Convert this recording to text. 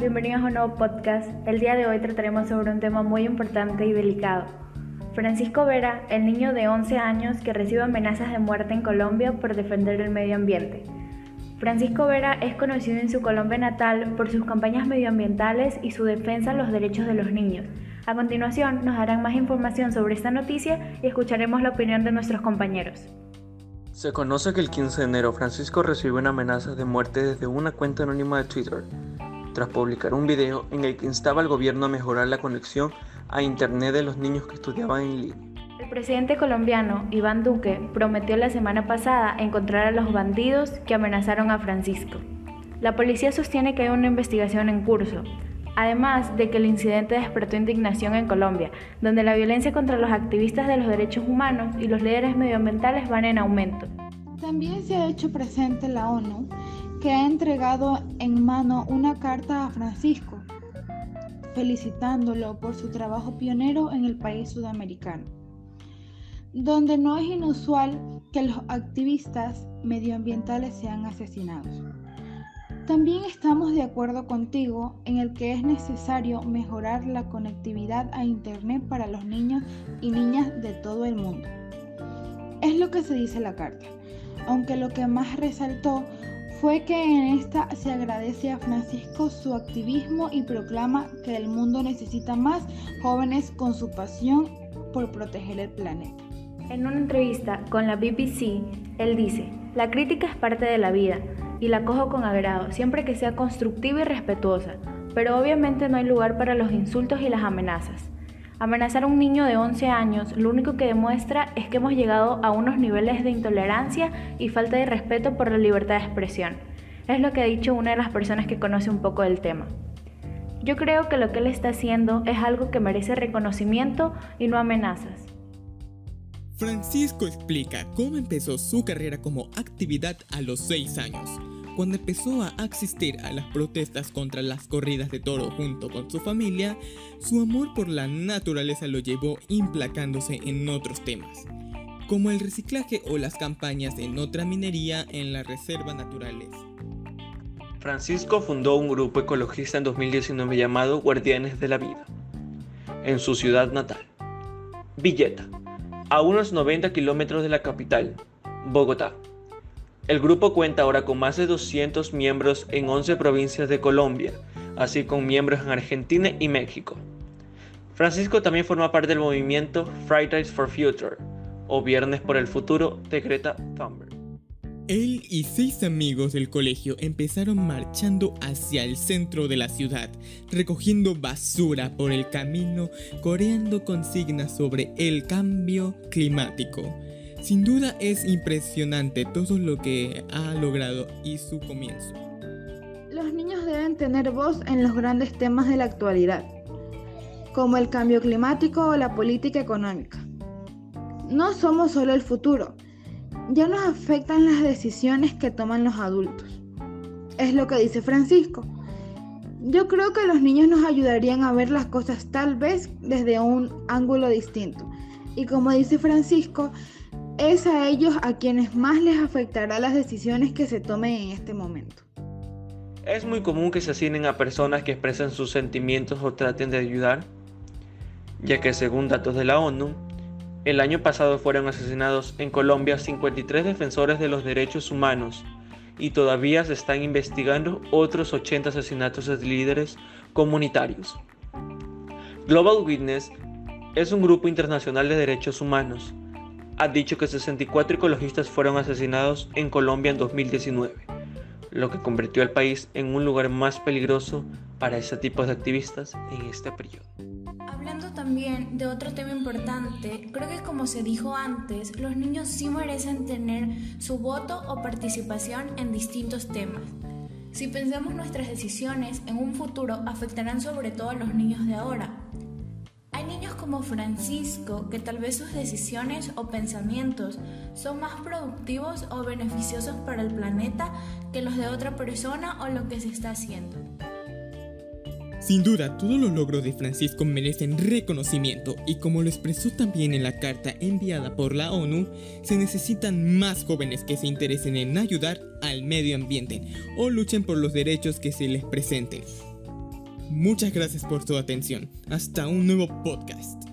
bienvenidos a un nuevo podcast. El día de hoy trataremos sobre un tema muy importante y delicado. Francisco Vera, el niño de 11 años que recibe amenazas de muerte en Colombia por defender el medio ambiente. Francisco Vera es conocido en su Colombia natal por sus campañas medioambientales y su defensa de los derechos de los niños. A continuación nos darán más información sobre esta noticia y escucharemos la opinión de nuestros compañeros. Se conoce que el 15 de enero Francisco recibió una amenaza de muerte desde una cuenta anónima de Twitter, tras publicar un video en el que instaba al gobierno a mejorar la conexión a Internet de los niños que estudiaban en línea. El presidente colombiano Iván Duque prometió la semana pasada encontrar a los bandidos que amenazaron a Francisco. La policía sostiene que hay una investigación en curso, además de que el incidente despertó indignación en Colombia, donde la violencia contra los activistas de los derechos humanos y los líderes medioambientales van en aumento. También se ha hecho presente la ONU, que ha entregado en mano una carta a Francisco, felicitándolo por su trabajo pionero en el país sudamericano, donde no es inusual que los activistas medioambientales sean asesinados. También estamos de acuerdo contigo en el que es necesario mejorar la conectividad a Internet para los niños y niñas de todo el mundo. Es lo que se dice en la carta, aunque lo que más resaltó fue que en esta se agradece a Francisco su activismo y proclama que el mundo necesita más jóvenes con su pasión por proteger el planeta. En una entrevista con la BBC, él dice, la crítica es parte de la vida y la cojo con agrado, siempre que sea constructiva y respetuosa, pero obviamente no hay lugar para los insultos y las amenazas. Amenazar a un niño de 11 años lo único que demuestra es que hemos llegado a unos niveles de intolerancia y falta de respeto por la libertad de expresión. Es lo que ha dicho una de las personas que conoce un poco del tema. Yo creo que lo que él está haciendo es algo que merece reconocimiento y no amenazas. Francisco explica cómo empezó su carrera como actividad a los 6 años cuando empezó a asistir a las protestas contra las corridas de toro junto con su familia, su amor por la naturaleza lo llevó implacándose en otros temas, como el reciclaje o las campañas en otra minería en la reserva naturales. Francisco fundó un grupo ecologista en 2019 llamado Guardianes de la Vida, en su ciudad natal, Villeta, a unos 90 kilómetros de la capital, Bogotá. El grupo cuenta ahora con más de 200 miembros en 11 provincias de Colombia, así como miembros en Argentina y México. Francisco también forma parte del movimiento Fridays for Future, o Viernes por el Futuro de Greta Thunberg. Él y seis amigos del colegio empezaron marchando hacia el centro de la ciudad, recogiendo basura por el camino, coreando consignas sobre el cambio climático. Sin duda es impresionante todo lo que ha logrado y su comienzo. Los niños deben tener voz en los grandes temas de la actualidad, como el cambio climático o la política económica. No somos solo el futuro, ya nos afectan las decisiones que toman los adultos. Es lo que dice Francisco. Yo creo que los niños nos ayudarían a ver las cosas tal vez desde un ángulo distinto. Y como dice Francisco, es a ellos a quienes más les afectará las decisiones que se tomen en este momento. Es muy común que se asignen a personas que expresen sus sentimientos o traten de ayudar, ya que según datos de la ONU, el año pasado fueron asesinados en Colombia 53 defensores de los derechos humanos y todavía se están investigando otros 80 asesinatos de líderes comunitarios. Global Witness es un grupo internacional de derechos humanos ha dicho que 64 ecologistas fueron asesinados en Colombia en 2019, lo que convirtió al país en un lugar más peligroso para ese tipo de activistas en este periodo. Hablando también de otro tema importante, creo que como se dijo antes, los niños sí merecen tener su voto o participación en distintos temas. Si pensamos nuestras decisiones en un futuro afectarán sobre todo a los niños de ahora, como Francisco que tal vez sus decisiones o pensamientos son más productivos o beneficiosos para el planeta que los de otra persona o lo que se está haciendo. Sin duda, todos los logros de Francisco merecen reconocimiento y como lo expresó también en la carta enviada por la ONU, se necesitan más jóvenes que se interesen en ayudar al medio ambiente o luchen por los derechos que se les presenten. Muchas gracias por su atención. Hasta un nuevo podcast.